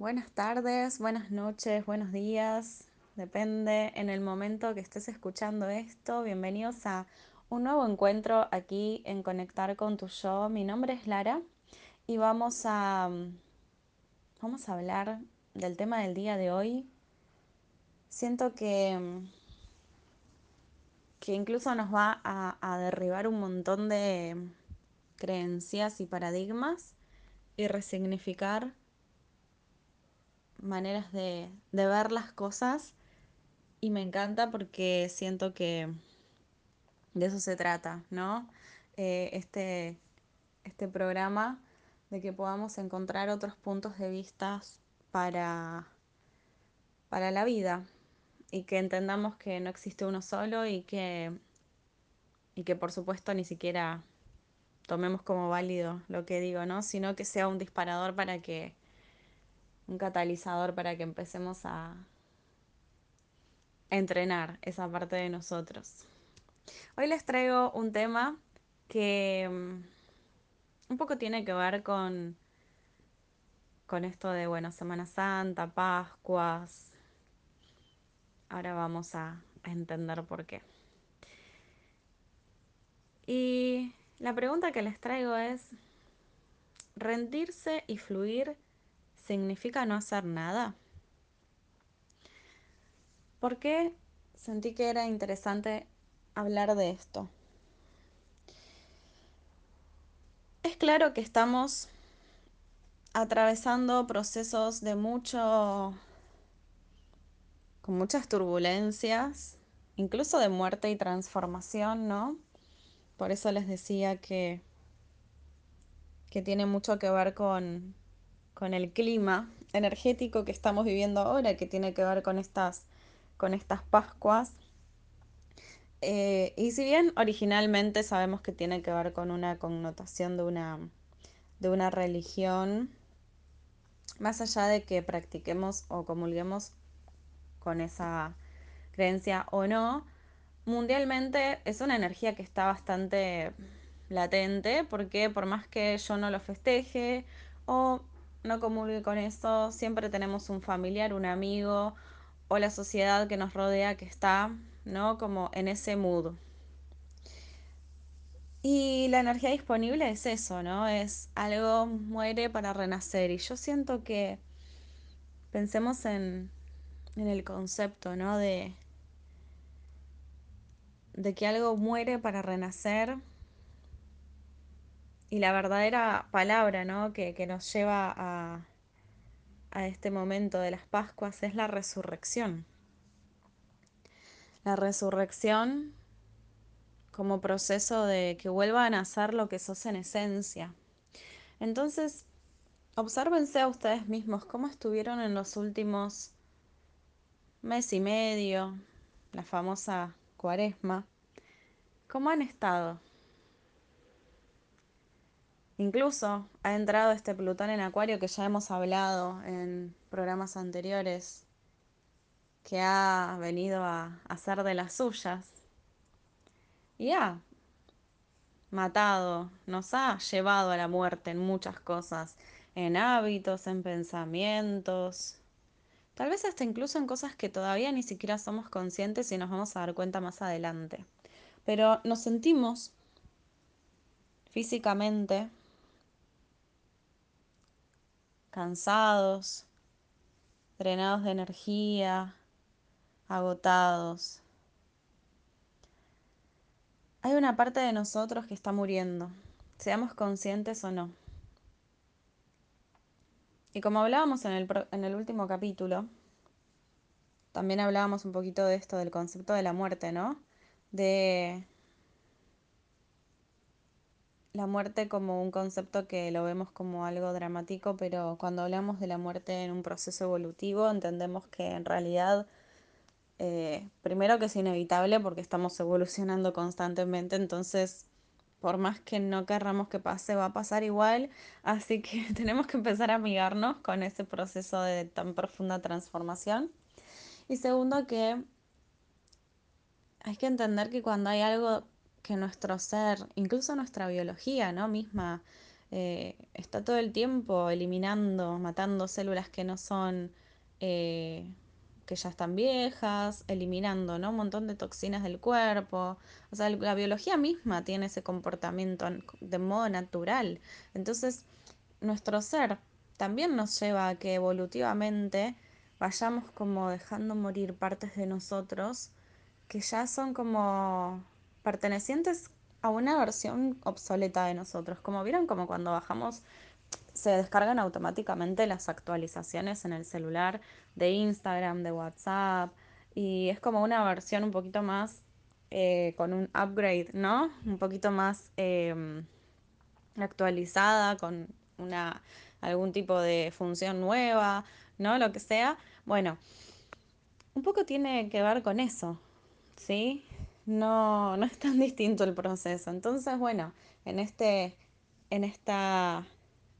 Buenas tardes, buenas noches, buenos días, depende en el momento que estés escuchando esto. Bienvenidos a un nuevo encuentro aquí en Conectar con tu yo. Mi nombre es Lara y vamos a, vamos a hablar del tema del día de hoy. Siento que, que incluso nos va a, a derribar un montón de creencias y paradigmas y resignificar maneras de, de ver las cosas y me encanta porque siento que de eso se trata, ¿no? Eh, este, este programa de que podamos encontrar otros puntos de vista para, para la vida y que entendamos que no existe uno solo y que, y que por supuesto ni siquiera tomemos como válido lo que digo, ¿no? Sino que sea un disparador para que un catalizador para que empecemos a entrenar esa parte de nosotros. Hoy les traigo un tema que mm, un poco tiene que ver con, con esto de, bueno, Semana Santa, Pascuas. Ahora vamos a, a entender por qué. Y la pregunta que les traigo es, ¿rendirse y fluir significa no hacer nada? ¿Por qué sentí que era interesante hablar de esto? Es claro que estamos atravesando procesos de mucho, con muchas turbulencias, incluso de muerte y transformación, ¿no? Por eso les decía que, que tiene mucho que ver con, con el clima energético que estamos viviendo ahora, que tiene que ver con estas, con estas Pascuas. Eh, y si bien originalmente sabemos que tiene que ver con una connotación de una, de una religión, más allá de que practiquemos o comulguemos con esa creencia o no, mundialmente es una energía que está bastante latente porque por más que yo no lo festeje o no comulgue con eso, siempre tenemos un familiar, un amigo o la sociedad que nos rodea que está, ¿no? Como en ese mood. Y la energía disponible es eso, ¿no? Es algo muere para renacer. Y yo siento que pensemos en, en el concepto, ¿no? De, de que algo muere para renacer. Y la verdadera palabra, ¿no? Que, que nos lleva a, a este momento de las Pascuas es la resurrección. La resurrección como proceso de que vuelva a nacer lo que sos en esencia. Entonces, obsérvense a ustedes mismos cómo estuvieron en los últimos mes y medio, la famosa cuaresma, cómo han estado. Incluso ha entrado este Plutón en Acuario que ya hemos hablado en programas anteriores, que ha venido a hacer de las suyas y ha matado, nos ha llevado a la muerte en muchas cosas, en hábitos, en pensamientos, tal vez hasta incluso en cosas que todavía ni siquiera somos conscientes y nos vamos a dar cuenta más adelante. Pero nos sentimos físicamente cansados, drenados de energía, agotados. Hay una parte de nosotros que está muriendo, seamos conscientes o no. Y como hablábamos en el, en el último capítulo, también hablábamos un poquito de esto, del concepto de la muerte, ¿no? De la muerte como un concepto que lo vemos como algo dramático, pero cuando hablamos de la muerte en un proceso evolutivo, entendemos que en realidad, eh, primero que es inevitable porque estamos evolucionando constantemente, entonces por más que no querramos que pase, va a pasar igual, así que tenemos que empezar a amigarnos con ese proceso de tan profunda transformación. Y segundo que hay que entender que cuando hay algo que nuestro ser, incluso nuestra biología, ¿no? Misma, eh, está todo el tiempo eliminando, matando células que no son, eh, que ya están viejas, eliminando ¿no? un montón de toxinas del cuerpo. O sea, la biología misma tiene ese comportamiento de modo natural. Entonces, nuestro ser también nos lleva a que evolutivamente vayamos como dejando morir partes de nosotros que ya son como pertenecientes a una versión obsoleta de nosotros. Como vieron, como cuando bajamos, se descargan automáticamente las actualizaciones en el celular de Instagram, de WhatsApp, y es como una versión un poquito más eh, con un upgrade, ¿no? Un poquito más eh, actualizada, con una, algún tipo de función nueva, ¿no? Lo que sea. Bueno, un poco tiene que ver con eso, ¿sí? No, no es tan distinto el proceso. Entonces, bueno, en este, en esta,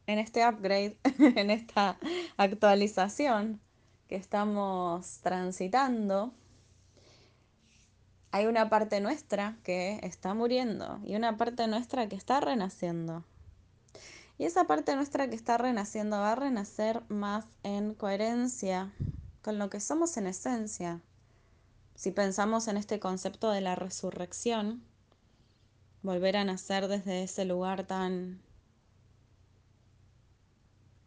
en este upgrade, en esta actualización que estamos transitando, hay una parte nuestra que está muriendo y una parte nuestra que está renaciendo. Y esa parte nuestra que está renaciendo va a renacer más en coherencia con lo que somos en esencia. Si pensamos en este concepto de la resurrección, volver a nacer desde ese lugar tan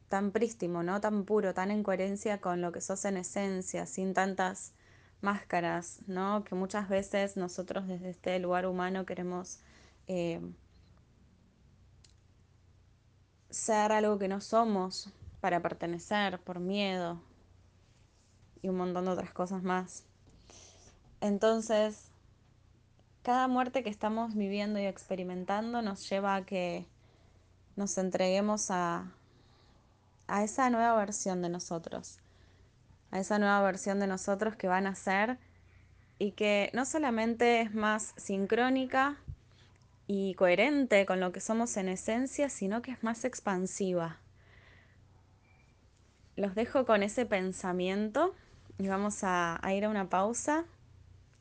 tan prístimo, ¿no? Tan puro, tan en coherencia con lo que sos en esencia, sin tantas máscaras, ¿no? Que muchas veces nosotros desde este lugar humano queremos eh, ser algo que no somos para pertenecer por miedo y un montón de otras cosas más. Entonces, cada muerte que estamos viviendo y experimentando nos lleva a que nos entreguemos a, a esa nueva versión de nosotros, a esa nueva versión de nosotros que van a ser y que no solamente es más sincrónica y coherente con lo que somos en esencia, sino que es más expansiva. Los dejo con ese pensamiento y vamos a, a ir a una pausa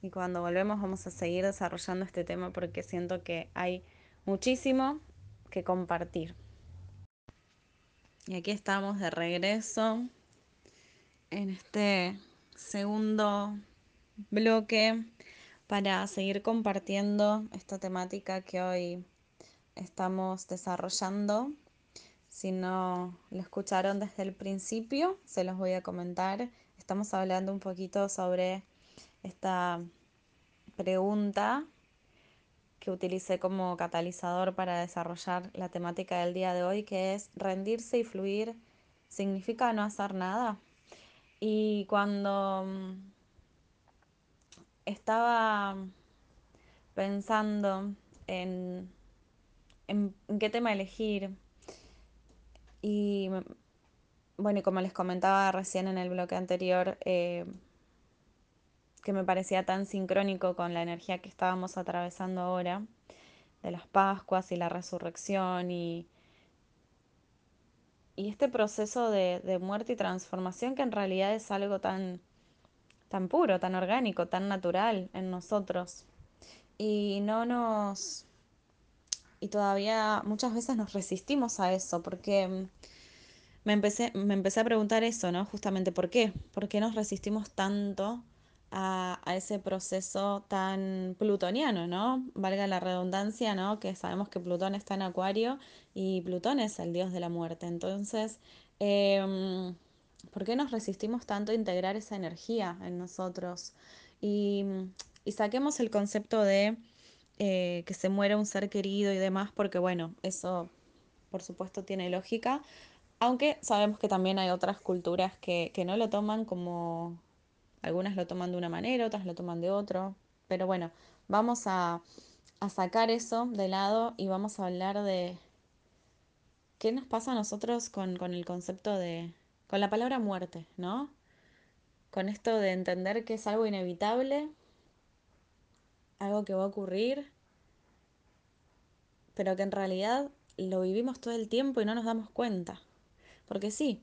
y cuando volvemos vamos a seguir desarrollando este tema porque siento que hay muchísimo que compartir. Y aquí estamos de regreso en este segundo bloque para seguir compartiendo esta temática que hoy estamos desarrollando. Si no lo escucharon desde el principio, se los voy a comentar. Estamos hablando un poquito sobre esta pregunta que utilicé como catalizador para desarrollar la temática del día de hoy, que es rendirse y fluir significa no hacer nada. Y cuando estaba pensando en, en, qué tema elegir. Y bueno, y como les comentaba recién en el bloque anterior, eh, que me parecía tan sincrónico con la energía que estábamos atravesando ahora, de las Pascuas y la resurrección y, y este proceso de, de muerte y transformación que en realidad es algo tan tan puro, tan orgánico, tan natural en nosotros. Y no nos... Y todavía muchas veces nos resistimos a eso, porque me empecé, me empecé a preguntar eso, ¿no? Justamente, ¿por qué? ¿Por qué nos resistimos tanto a, ese proceso tan plutoniano, ¿no? Valga la redundancia, ¿no? Que sabemos que Plutón está en Acuario y Plutón es el dios de la muerte. Entonces, eh, ¿Por qué nos resistimos tanto a integrar esa energía en nosotros? Y, saquemos el concepto de eh, que se muera un ser querido y demás, porque bueno, eso por supuesto tiene lógica, aunque sabemos que también hay otras culturas que no lo toman como, algunas lo toman de una manera, otras lo toman de otro, pero bueno, vamos a, sacar eso de lado y vamos a hablar de qué nos pasa a nosotros con, con el concepto de, con la palabra muerte, ¿no? Con esto de entender que es algo inevitable, algo que va a ocurrir, pero que en realidad lo vivimos todo el tiempo y no nos damos cuenta. Porque sí,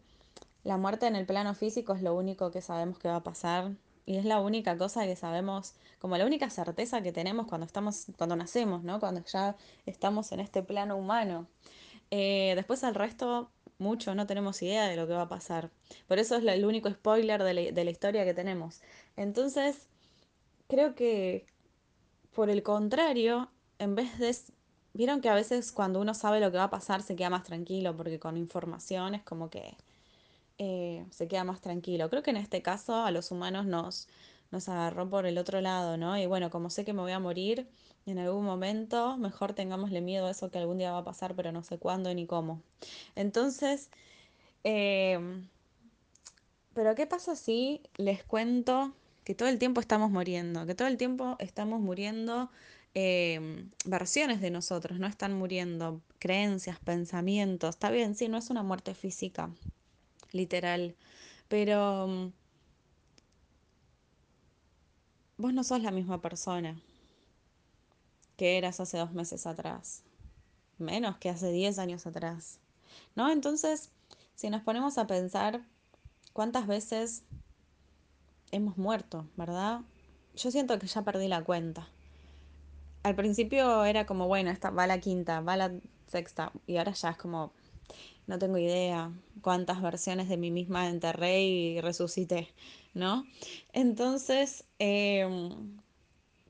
la muerte en el plano físico es lo único que sabemos que va a pasar y es la única cosa que sabemos, como la única certeza que tenemos cuando estamos cuando nacemos, ¿no? Cuando ya estamos en este plano humano. Eh, después al resto, mucho, no tenemos idea de lo que va a pasar. Por eso es el único spoiler de la, de la historia que tenemos. Entonces, creo que por el contrario, en vez de... Vieron que a veces cuando uno sabe lo que va a pasar se queda más tranquilo porque con información es como que eh, se queda más tranquilo. Creo que en este caso a los humanos nos, nos agarró por el otro lado, ¿no? Y bueno, como sé que me voy a morir en algún momento, mejor tengámosle miedo a eso que algún día va a pasar, pero no sé cuándo ni cómo. Entonces, em, pero ¿qué pasa si les cuento que todo el tiempo estamos muriendo? Que todo el tiempo estamos muriendo em, versiones de nosotros, no están muriendo creencias, pensamientos. Está bien, sí, no es una muerte física, literal, pero mm, vos no sos la misma persona que eras hace dos meses atrás, menos que hace diez años atrás, ¿no? Entonces, si nos ponemos a pensar cuántas veces hemos muerto, ¿verdad? Yo siento que ya perdí la cuenta. Al principio era como, bueno, esta va la quinta, va la sexta, y ahora ya es como, no tengo idea cuántas versiones de mí misma enterré y resucité, ¿no? Entonces, em,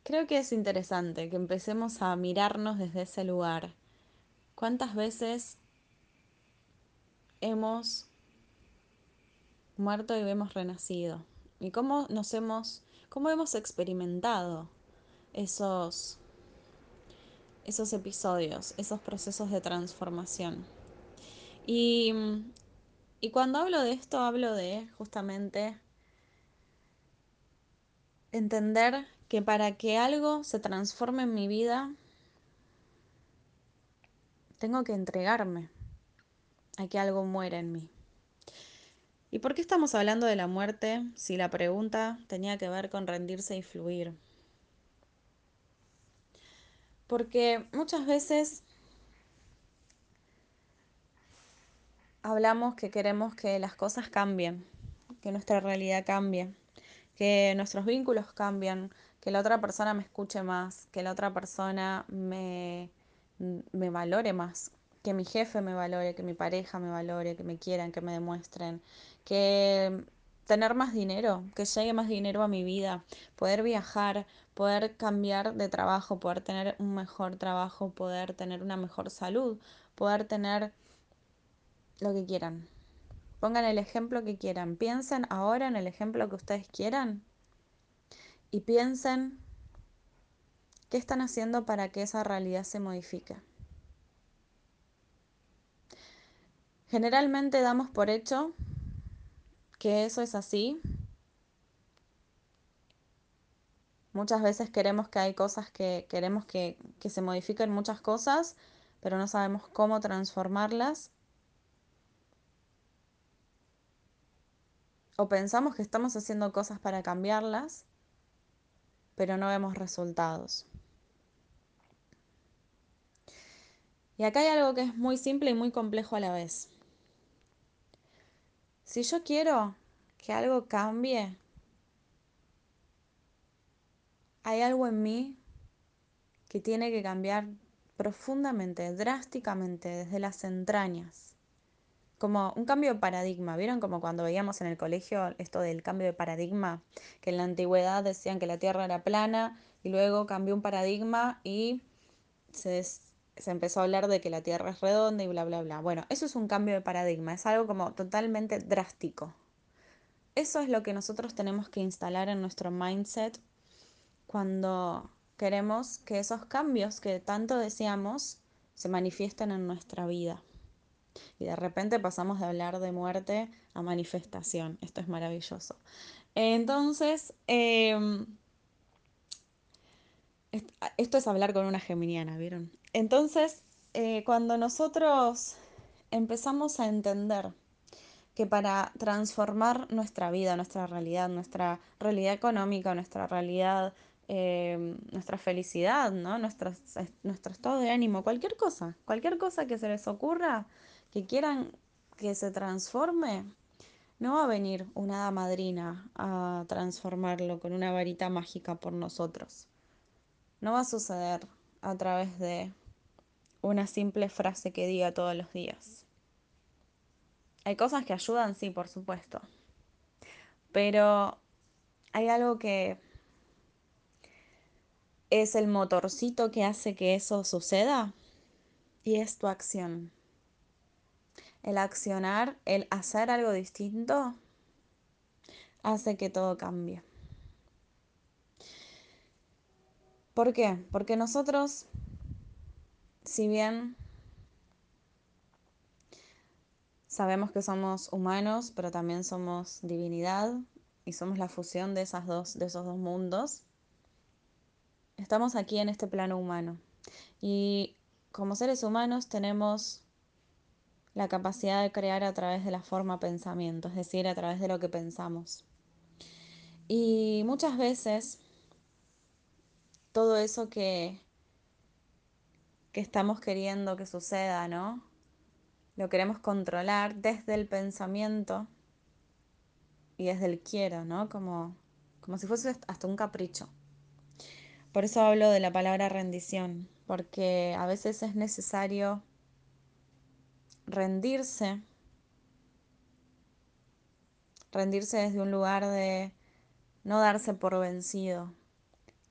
creo que es interesante que empecemos a mirarnos desde ese lugar. ¿Cuántas veces hemos muerto y hemos renacido? ¿Y cómo nos hemos, cómo hemos experimentado esos esos episodios, esos procesos de transformación. Y, y cuando hablo de esto, hablo de justamente entender que para que algo se transforme en mi vida, tengo que entregarme a que algo muera en mí. ¿Y por qué estamos hablando de la muerte si la pregunta tenía que ver con rendirse y fluir? Porque muchas veces hablamos que queremos que las cosas cambien, que nuestra realidad cambie, que nuestros vínculos cambian, que la otra persona me escuche más, que la otra persona me, me valore más, que mi jefe me valore, que mi pareja me valore, que me quieran, que me demuestren, que tener más dinero, que llegue más dinero a mi vida, poder viajar, poder cambiar de trabajo, poder tener un mejor trabajo, poder tener una mejor salud, poder tener lo que quieran. Pongan el ejemplo que quieran. Piensen ahora en el ejemplo que ustedes quieran y piensen qué están haciendo para que esa realidad se modifique. Generalmente damos por hecho que eso es así. Muchas veces queremos que hay cosas que queremos que, que se modifiquen muchas cosas, pero no sabemos cómo transformarlas o pensamos que estamos haciendo cosas para cambiarlas, pero no vemos resultados. Y acá hay algo que es muy simple y muy complejo a la vez. Si yo quiero que algo cambie, hay algo en mí que tiene que cambiar profundamente, drásticamente, desde las entrañas como un cambio de paradigma. ¿Vieron como cuando veíamos en el colegio esto del cambio de paradigma? Que en la antigüedad decían que la Tierra era plana y luego cambió un paradigma y se, se empezó a hablar de que la Tierra es redonda y bla, bla, bla. Bueno, eso es un cambio de paradigma, es algo como totalmente drástico. Eso es lo que nosotros tenemos que instalar en nuestro mindset cuando queremos que esos cambios que tanto deseamos se manifiesten en nuestra vida. Y de repente pasamos de hablar de muerte a manifestación. Esto es maravilloso. Entonces, em, esto es hablar con una geminiana, ¿vieron? Entonces, eh, cuando nosotros empezamos a entender que para transformar nuestra vida, nuestra realidad, nuestra realidad económica, nuestra realidad, em, nuestra felicidad, ¿no? Nuestro, nuestro estado de ánimo, cualquier cosa, cualquier cosa que se les ocurra, que quieran que se transforme, no va a venir una hada madrina a transformarlo con una varita mágica por nosotros. No va a suceder a través de una simple frase que diga todos los días. Hay cosas que ayudan, sí, por supuesto. Pero hay algo que es el motorcito que hace que eso suceda y es tu acción. El accionar, el hacer algo distinto, hace que todo cambie. ¿Por qué? Porque nosotros, si bien sabemos que somos humanos, pero también somos divinidad y somos la fusión de, esas dos, de esos dos mundos, estamos aquí en este plano humano. Y como seres humanos tenemos la capacidad de crear a través de la forma pensamiento, es decir, a través de lo que pensamos. Y muchas veces todo eso que, que estamos queriendo que suceda, ¿no? Lo queremos controlar desde el pensamiento y desde el quiero, ¿no? Como, como si fuese hasta un capricho. Por eso hablo de la palabra rendición, porque a veces es necesario rendirse, rendirse desde un lugar de no darse por vencido,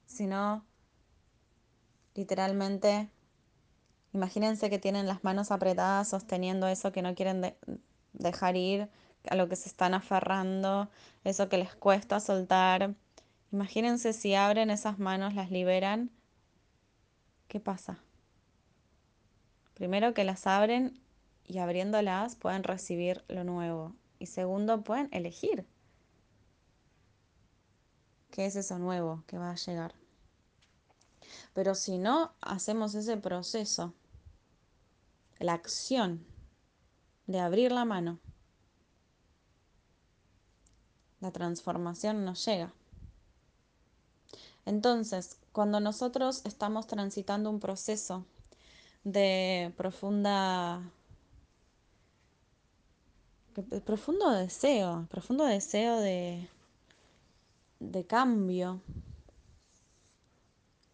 sino literalmente, imagínense que tienen las manos apretadas sosteniendo eso que no quieren dejar ir, a lo que se están aferrando, eso que les cuesta soltar. Imagínense si abren esas manos, las liberan, ¿qué pasa? Primero que las abren y abriéndolas pueden recibir lo nuevo. Y segundo, pueden elegir qué es eso nuevo que va a llegar. Pero si no hacemos ese proceso, la acción de abrir la mano, la transformación no llega. Entonces, cuando nosotros estamos transitando un proceso de profunda profundo deseo, profundo deseo de, de cambio,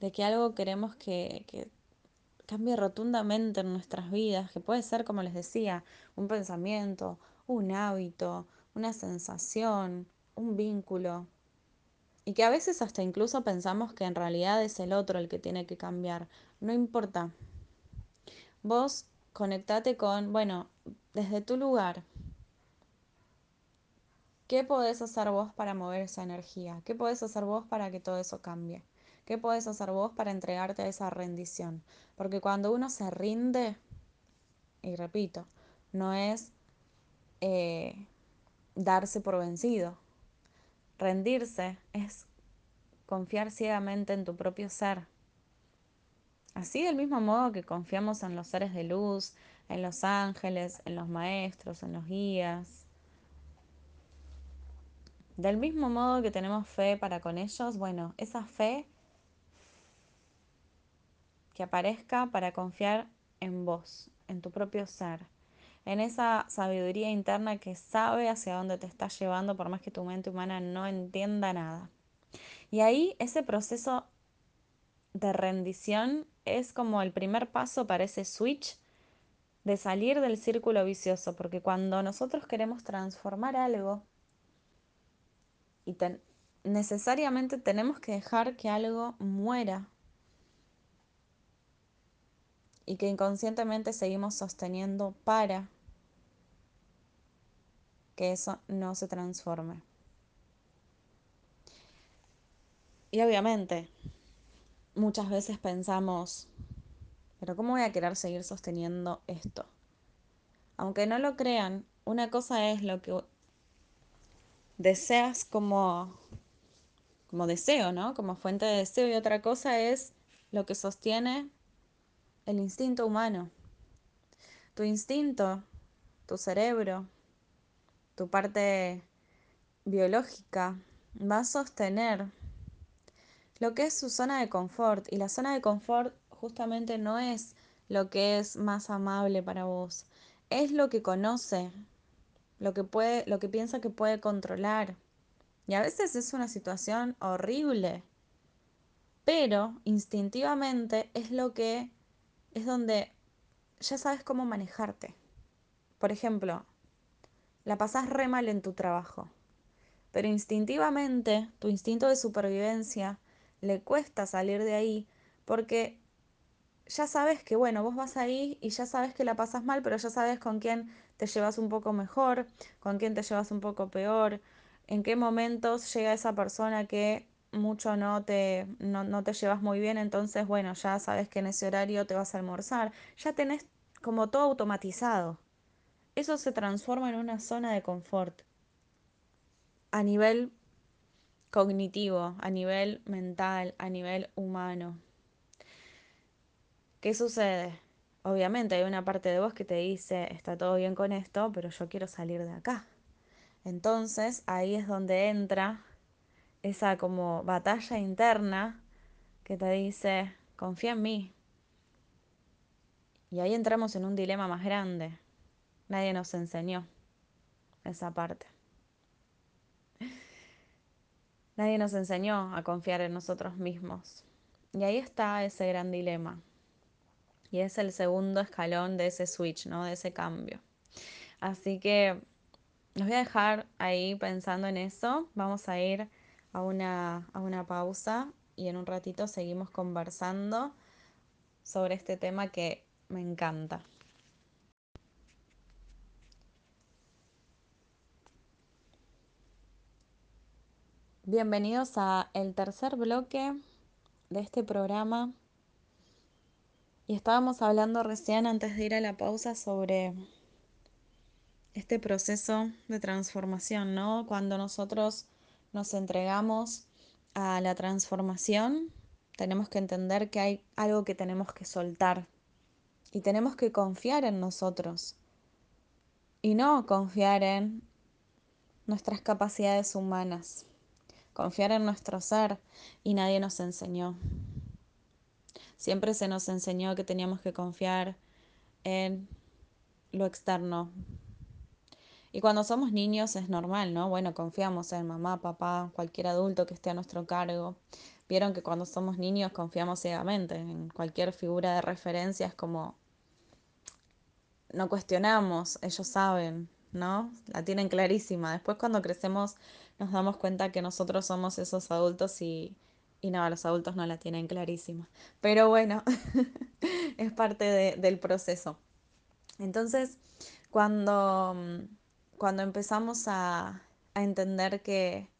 de que algo queremos que, que cambie rotundamente en nuestras vidas, que puede ser, como les decía, un pensamiento, un hábito, una sensación, un vínculo. Y que a veces hasta incluso pensamos que en realidad es el otro el que tiene que cambiar. No importa. Vos conectate con, bueno, desde tu lugar, ¿Qué podés hacer vos para mover esa energía? ¿Qué podés hacer vos para que todo eso cambie? ¿Qué podés hacer vos para entregarte a esa rendición? Porque cuando uno se rinde, y repito, no es eh, darse por vencido. Rendirse es confiar ciegamente en tu propio ser. Así del mismo modo que confiamos en los seres de luz, en los ángeles, en los maestros, en los guías, del mismo modo que tenemos fe para con ellos, bueno, esa fe que aparezca para confiar en vos, en tu propio ser, en esa sabiduría interna que sabe hacia dónde te está llevando por más que tu mente humana no entienda nada. Y ahí ese proceso de rendición es como el primer paso para ese switch de salir del círculo vicioso, porque cuando nosotros queremos transformar algo, y necesariamente tenemos que dejar que algo muera y que inconscientemente seguimos sosteniendo para que eso no se transforme. Y obviamente, muchas veces pensamos, pero ¿cómo voy a querer seguir sosteniendo esto? Aunque no lo crean, una cosa es lo que deseas como, como deseo, ¿no? Como fuente de deseo y otra cosa es lo que sostiene el instinto humano. Tu instinto, tu cerebro, tu parte biológica va a sostener lo que es su zona de confort y la zona de confort justamente no es lo que es más amable para vos, es lo que conoce, lo que puede, lo que piensa que puede controlar. Y a veces es una situación horrible, pero instintivamente es lo que es donde ya sabes cómo manejarte. Por ejemplo, la pasás re mal en tu trabajo, pero instintivamente tu instinto de supervivencia le cuesta salir de ahí porque ya sabes que, bueno, vos vas ahí y ya sabes que la pasas mal, pero ya sabes con quién te llevas un poco mejor, con quién te llevas un poco peor, en qué momentos llega esa persona que mucho no te, no, no te llevas muy bien, entonces, bueno, ya sabes que en ese horario te vas a almorzar, ya tenés como todo automatizado. Eso se transforma en una zona de confort a nivel cognitivo, a nivel mental, a nivel humano. ¿Qué sucede? Obviamente hay una parte de vos que te dice, está todo bien con esto, pero yo quiero salir de acá. Entonces ahí es donde entra esa como batalla interna que te dice, confía en mí. Y ahí entramos en un dilema más grande. Nadie nos enseñó esa parte. Nadie nos enseñó a confiar en nosotros mismos. Y ahí está ese gran dilema. Y es el segundo escalón de ese switch, ¿no? De ese cambio. Así que los voy a dejar ahí pensando en eso. Vamos a ir a una, a una pausa y en un ratito seguimos conversando sobre este tema que me encanta. Bienvenidos a el tercer bloque de este programa y estábamos hablando recién antes de ir a la pausa sobre este proceso de transformación, ¿no? Cuando nosotros nos entregamos a la transformación, tenemos que entender que hay algo que tenemos que soltar y tenemos que confiar en nosotros y no confiar en nuestras capacidades humanas, confiar en nuestro ser y nadie nos enseñó. Siempre se nos enseñó que teníamos que confiar en lo externo. Y cuando somos niños es normal, ¿no? Bueno, confiamos en mamá, papá, cualquier adulto que esté a nuestro cargo. Vieron que cuando somos niños confiamos ciegamente en cualquier figura de referencia, es como no cuestionamos, ellos saben, ¿no? La tienen clarísima. Después cuando crecemos nos damos cuenta que nosotros somos esos adultos y, y no, los adultos no la tienen clarísima. Pero bueno, es parte de, del proceso. Entonces, cuando, cuando empezamos a, a entender que,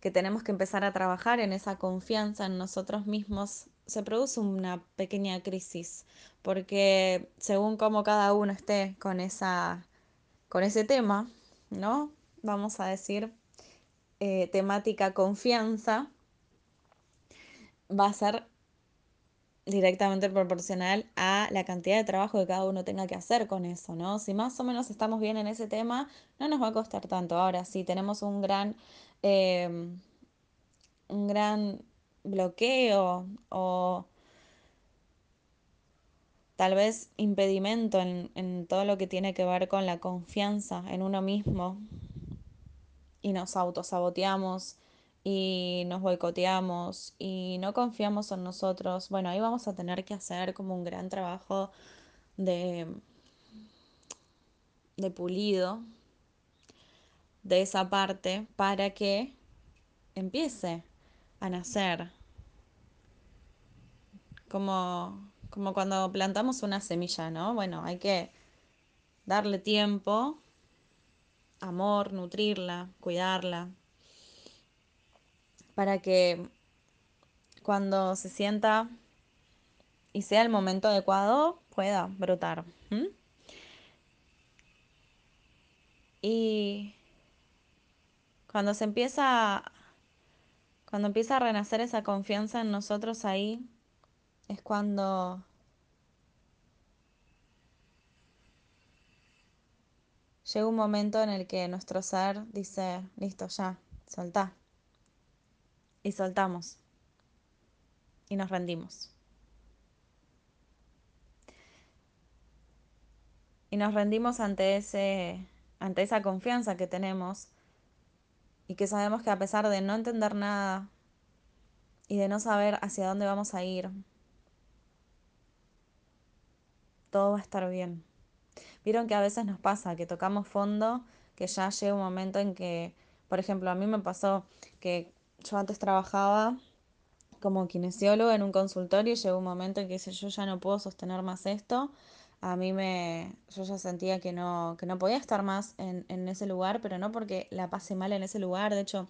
que tenemos que empezar a trabajar en esa confianza en nosotros mismos, se produce una pequeña crisis, porque según cómo cada uno esté con, esa, con ese tema, ¿no? Vamos a decir, eh, temática confianza, va a ser directamente proporcional a la cantidad de trabajo que cada uno tenga que hacer con eso, ¿no? Si más o menos estamos bien en ese tema, no nos va a costar tanto. Ahora, si tenemos un gran, eh, un gran bloqueo o tal vez impedimento en, en todo lo que tiene que ver con la confianza en uno mismo y nos autosaboteamos y nos boicoteamos y no confiamos en nosotros, bueno, ahí vamos a tener que hacer como un gran trabajo de, de pulido de esa parte para que empiece a nacer. Como, como cuando plantamos una semilla, ¿no? Bueno, hay que darle tiempo, amor, nutrirla, cuidarla, para que cuando se sienta y sea el momento adecuado pueda brotar. Y cuando se empieza, cuando empieza a renacer esa confianza en nosotros ahí, es cuando llega un momento en el que nuestro ser dice, listo, ya, soltá. Y soltamos. Y nos rendimos. Y nos rendimos ante ese, ante esa confianza que tenemos y que sabemos que a pesar de no entender nada y de no saber hacia dónde vamos a ir, todo va a estar bien. Vieron que a veces nos pasa que tocamos fondo, que ya llega un momento en que, por ejemplo, a mí me pasó que yo antes trabajaba como kinesiólogo en un consultorio y llegó un momento en que dice, yo ya no puedo sostener más esto. A mí me, yo ya sentía que no, que no podía estar más en, en ese lugar, pero no porque la pasé mal en ese lugar. De hecho,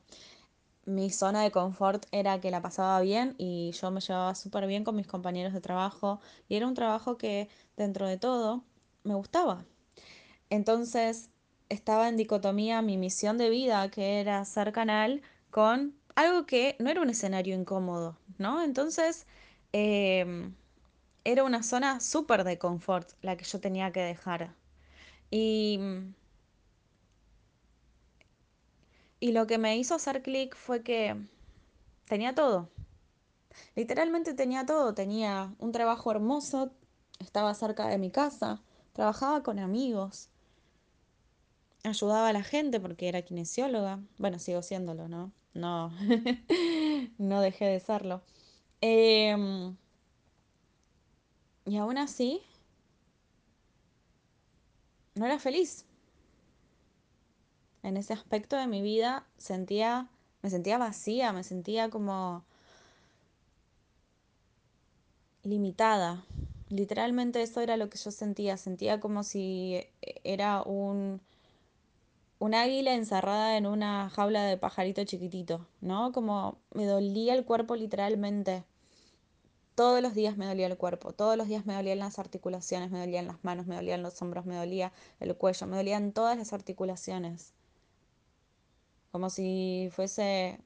mi zona de confort era que la pasaba bien y yo me llevaba súper bien con mis compañeros de trabajo y era un trabajo que dentro de todo me gustaba. Entonces estaba en dicotomía mi misión de vida, que era ser canal, con algo que no era un escenario incómodo, ¿no? Entonces em, era una zona súper de confort la que yo tenía que dejar. Y, y lo que me hizo hacer clic fue que tenía todo. Literalmente tenía todo. Tenía un trabajo hermoso, estaba cerca de mi casa, trabajaba con amigos, ayudaba a la gente porque era kinesióloga. Bueno, sigo siéndolo, ¿no? No, no dejé de serlo. Em, y aún así, no era feliz. En ese aspecto de mi vida sentía, me sentía vacía, me sentía como limitada. Literalmente eso era lo que yo sentía. Sentía como si era un, un águila encerrada en una jaula de pajarito chiquitito, ¿no? Como me dolía el cuerpo literalmente. Todos los días me dolía el cuerpo, todos los días me dolían las articulaciones, me dolían las manos, me dolían los hombros, me dolía el cuello, me dolían todas las articulaciones. Como si fuese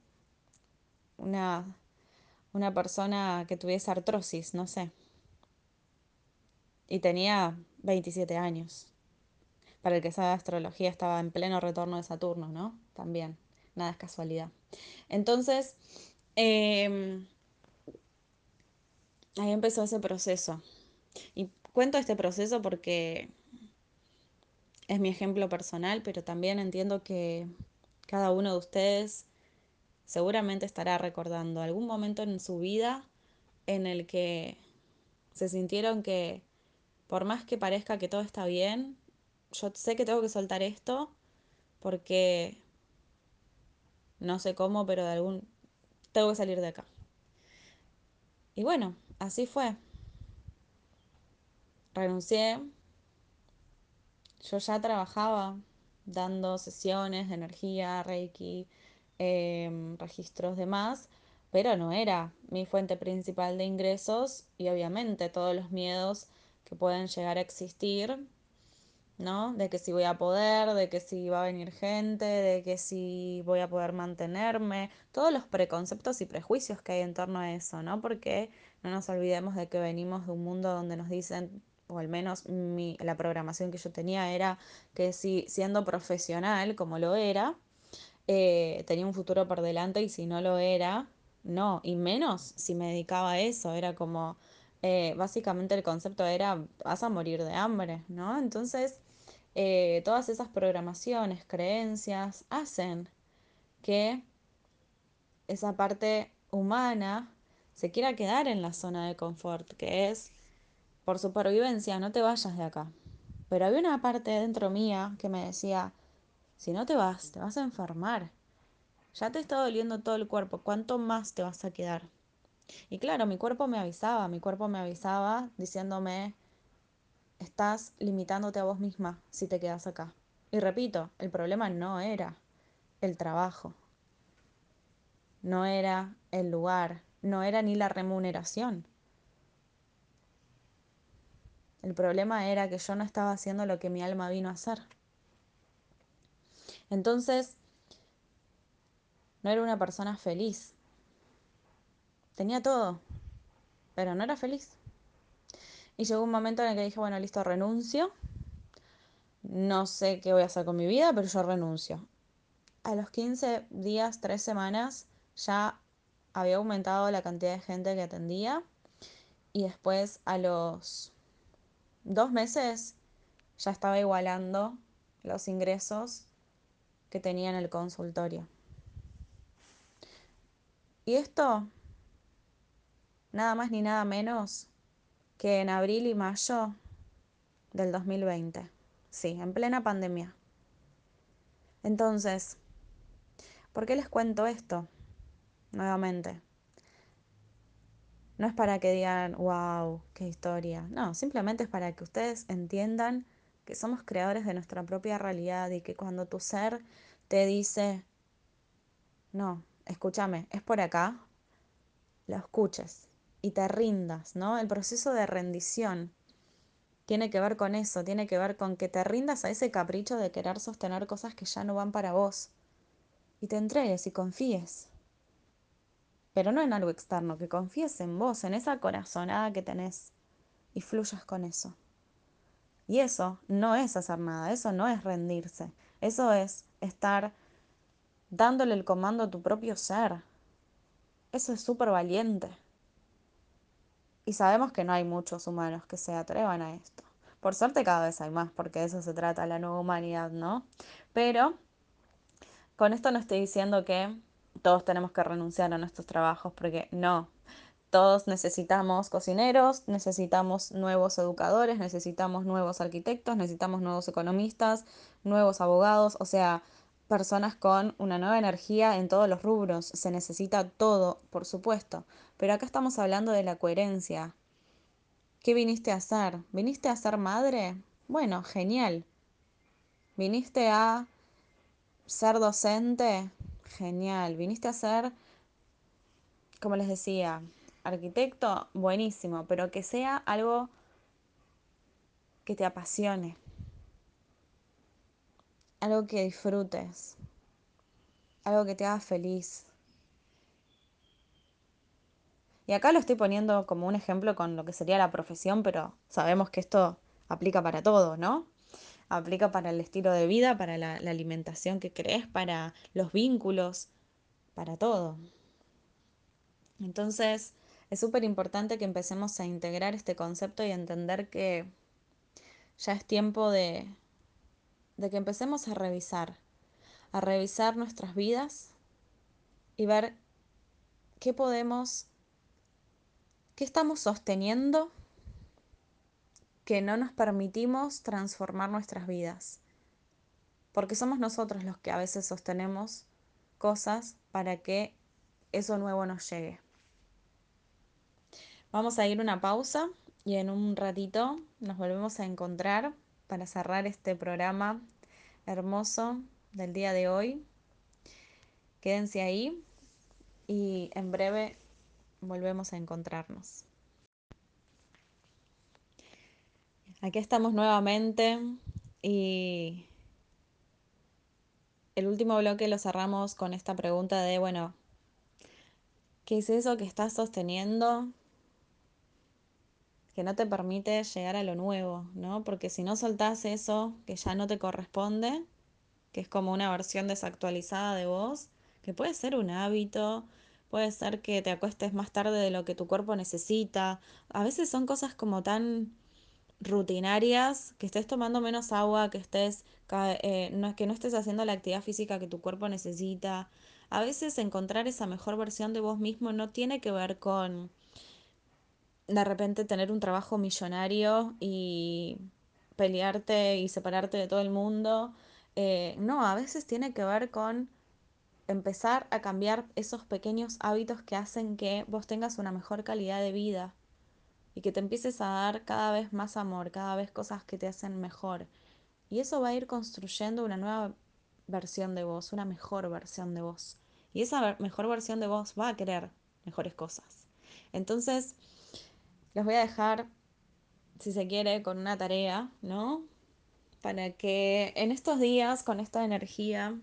una, una persona que tuviese artrosis, no sé. Y tenía 27 años. Para el que sabe astrología estaba en pleno retorno de Saturno, ¿no? También, nada es casualidad. Entonces, eh, ahí empezó ese proceso. Y cuento este proceso porque es mi ejemplo personal, pero también entiendo que cada uno de ustedes seguramente estará recordando algún momento en su vida en el que se sintieron que por más que parezca que todo está bien, yo sé que tengo que soltar esto porque no sé cómo, pero de algún tengo que salir de acá. Y bueno, así fue. Renuncié. Yo ya trabajaba dando sesiones de energía, reiki, eh, registros demás, pero no era mi fuente principal de ingresos y obviamente todos los miedos que pueden llegar a existir ¿no? De que si voy a poder, de que si va a venir gente, de que si voy a poder mantenerme, todos los preconceptos y prejuicios que hay en torno a eso, ¿no? Porque no nos olvidemos de que venimos de un mundo donde nos dicen, o al menos mi, la programación que yo tenía era que si siendo profesional, como lo era, eh, tenía un futuro por delante y si no lo era, no, y menos si me dedicaba a eso, era como, eh, básicamente el concepto era, vas a morir de hambre, ¿no? Entonces, eh, todas esas programaciones, creencias, hacen que esa parte humana se quiera quedar en la zona de confort, que es por supervivencia, no te vayas de acá. Pero había una parte dentro mía que me decía, si no te vas, te vas a enfermar. Ya te está doliendo todo el cuerpo, ¿cuánto más te vas a quedar? Y claro, mi cuerpo me avisaba, mi cuerpo me avisaba diciéndome, estás limitándote a vos misma si te quedas acá. Y repito, el problema no era el trabajo, no era el lugar, no era ni la remuneración. El problema era que yo no estaba haciendo lo que mi alma vino a hacer. Entonces, no era una persona feliz. Tenía todo, pero no era feliz. Y llegó un momento en el que dije, bueno, listo, renuncio. No sé qué voy a hacer con mi vida, pero yo renuncio. A los 15 días, 3 semanas, ya había aumentado la cantidad de gente que atendía. Y después a los dos meses ya estaba igualando los ingresos que tenía en el consultorio. Y esto, nada más ni nada menos que en abril y mayo del 2020. Sí, en plena pandemia. Entonces, ¿por qué les cuento esto? Nuevamente. No es para que digan, wow, qué historia. No, simplemente es para que ustedes entiendan que somos creadores de nuestra propia realidad y que cuando tu ser te dice, no, escúchame, es por acá, lo escuches y te rindas, ¿no? El proceso de rendición tiene que ver con eso, tiene que ver con que te rindas a ese capricho de querer sostener cosas que ya no van para vos y te entregues y confíes. Pero no en algo externo, que confíes en vos, en esa corazonada que tenés y fluyas con eso. Y eso no es hacer nada, eso no es rendirse, eso es estar dándole el comando a tu propio ser. Eso es súper valiente. Y sabemos que no hay muchos humanos que se atrevan a esto. Por suerte cada vez hay más, porque de eso se trata la nueva humanidad, ¿no? Pero con esto no estoy diciendo que todos tenemos que renunciar a nuestros trabajos, porque no. Todos necesitamos cocineros, necesitamos nuevos educadores, necesitamos nuevos arquitectos, necesitamos nuevos economistas, nuevos abogados, o sea, personas con una nueva energía en todos los rubros. Se necesita todo, por supuesto. Pero acá estamos hablando de la coherencia. ¿Qué viniste a hacer? ¿Viniste a ser madre? Bueno, genial. ¿Viniste a ser docente? Genial. ¿Viniste a ser, como les decía, arquitecto? Buenísimo, pero que sea algo que te apasione. Algo que disfrutes. Algo que te haga feliz. Y acá lo estoy poniendo como un ejemplo con lo que sería la profesión, pero sabemos que esto aplica para todo, ¿no? Aplica para el estilo de vida, para la, alimentación que crees, para los vínculos, para todo. Entonces, es súper importante que empecemos a integrar este concepto y entender que ya es tiempo de, de que empecemos a revisar, a revisar nuestras vidas y ver qué podemos ¿Qué estamos sosteniendo que no nos permitimos transformar nuestras vidas? Porque somos nosotros los que a veces sostenemos cosas para que eso nuevo nos llegue. Vamos a ir una pausa y en un ratito nos volvemos a encontrar para cerrar este programa hermoso del día de hoy. Quédense ahí y en breve volvemos a encontrarnos. Aquí estamos nuevamente y el último bloque lo cerramos con esta pregunta de, bueno, ¿qué es eso que estás sosteniendo que no te permite llegar a lo nuevo, ¿no? Porque si no soltás eso que ya no te corresponde, que es como una versión desactualizada de vos, que puede ser un hábito, Puede ser que te acuestes más tarde de lo que tu cuerpo necesita. A veces son cosas como tan rutinarias, que estés tomando menos agua, que estés eh, no, que no estés haciendo la actividad física que tu cuerpo necesita. A veces encontrar esa mejor versión de vos mismo no tiene que ver con de repente tener un trabajo millonario y pelearte y separarte de todo el mundo. Eh, no, a veces tiene que ver con empezar a cambiar esos pequeños hábitos que hacen que vos tengas una mejor calidad de vida y que te empieces a dar cada vez más amor, cada vez cosas que te hacen mejor. Y eso va a ir construyendo una nueva versión de vos, una mejor versión de vos. Y esa mejor versión de vos va a querer mejores cosas. Entonces, les voy a dejar, si se quiere, con una tarea, ¿no? Para que en estos días, con esta energía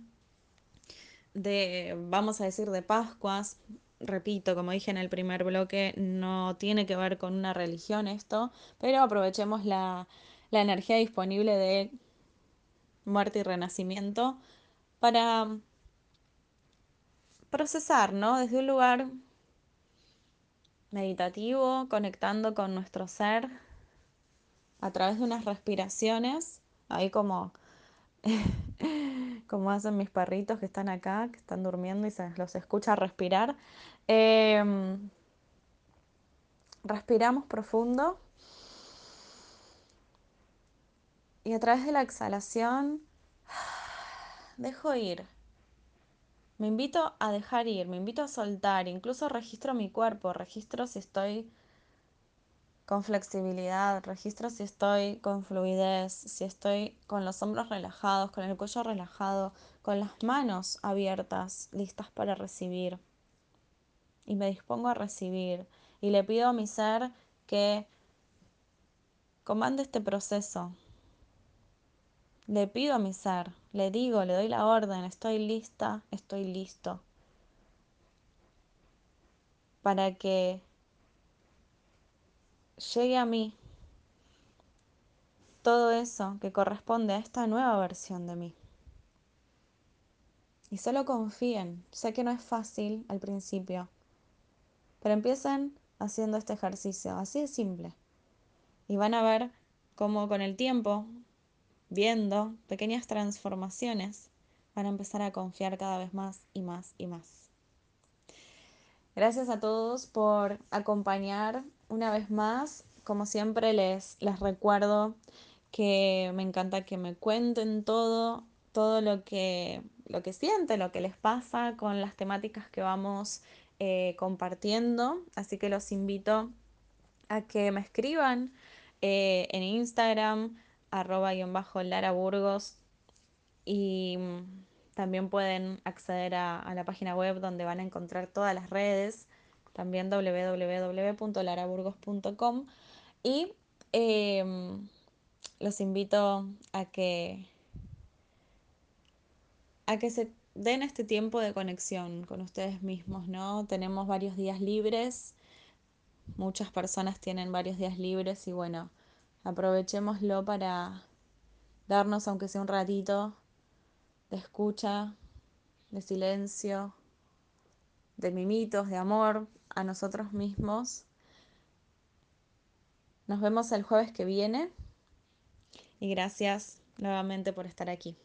de, vamos a decir, de Pascuas, repito, como dije en el primer bloque, no tiene que ver con una religión esto, pero aprovechemos la, la energía disponible de muerte y renacimiento para procesar, ¿no? Desde un lugar meditativo, conectando con nuestro ser a través de unas respiraciones, ahí como como hacen mis perritos que están acá, que están durmiendo y se los escucha respirar. Em, respiramos profundo. Y a través de la exhalación, dejo ir. Me invito a dejar ir, me invito a soltar, incluso registro mi cuerpo, registro si estoy con flexibilidad, registro si estoy con fluidez, si estoy con los hombros relajados, con el cuello relajado, con las manos abiertas, listas para recibir. Y me dispongo a recibir. Y le pido a mi ser que comande este proceso. Le pido a mi ser, le digo, le doy la orden, estoy lista, estoy listo. Para que llegue a mí todo eso que corresponde a esta nueva versión de mí. Y solo confíen. Sé que no es fácil al principio, pero empiecen haciendo este ejercicio, así de simple. Y van a ver cómo con el tiempo, viendo pequeñas transformaciones, van a empezar a confiar cada vez más y más y más. Gracias a todos por acompañar una vez más. Como siempre les, les recuerdo que me encanta que me cuenten todo, todo lo que, lo que sienten, lo que les pasa con las temáticas que vamos eh, compartiendo. Así que los invito a que me escriban eh, en Instagram, arroba y bajo Lara Burgos. Y mm, también pueden acceder a la página web donde van a encontrar todas las redes, también www.laraburgos.com. Y eh, los invito a que, a que se den este tiempo de conexión con ustedes mismos, ¿no? Tenemos varios días libres, muchas personas tienen varios días libres y bueno, aprovechémoslo para darnos, aunque sea un ratito, de escucha, de silencio, de mimitos, de amor a nosotros mismos. Nos vemos el jueves que viene y gracias nuevamente por estar aquí.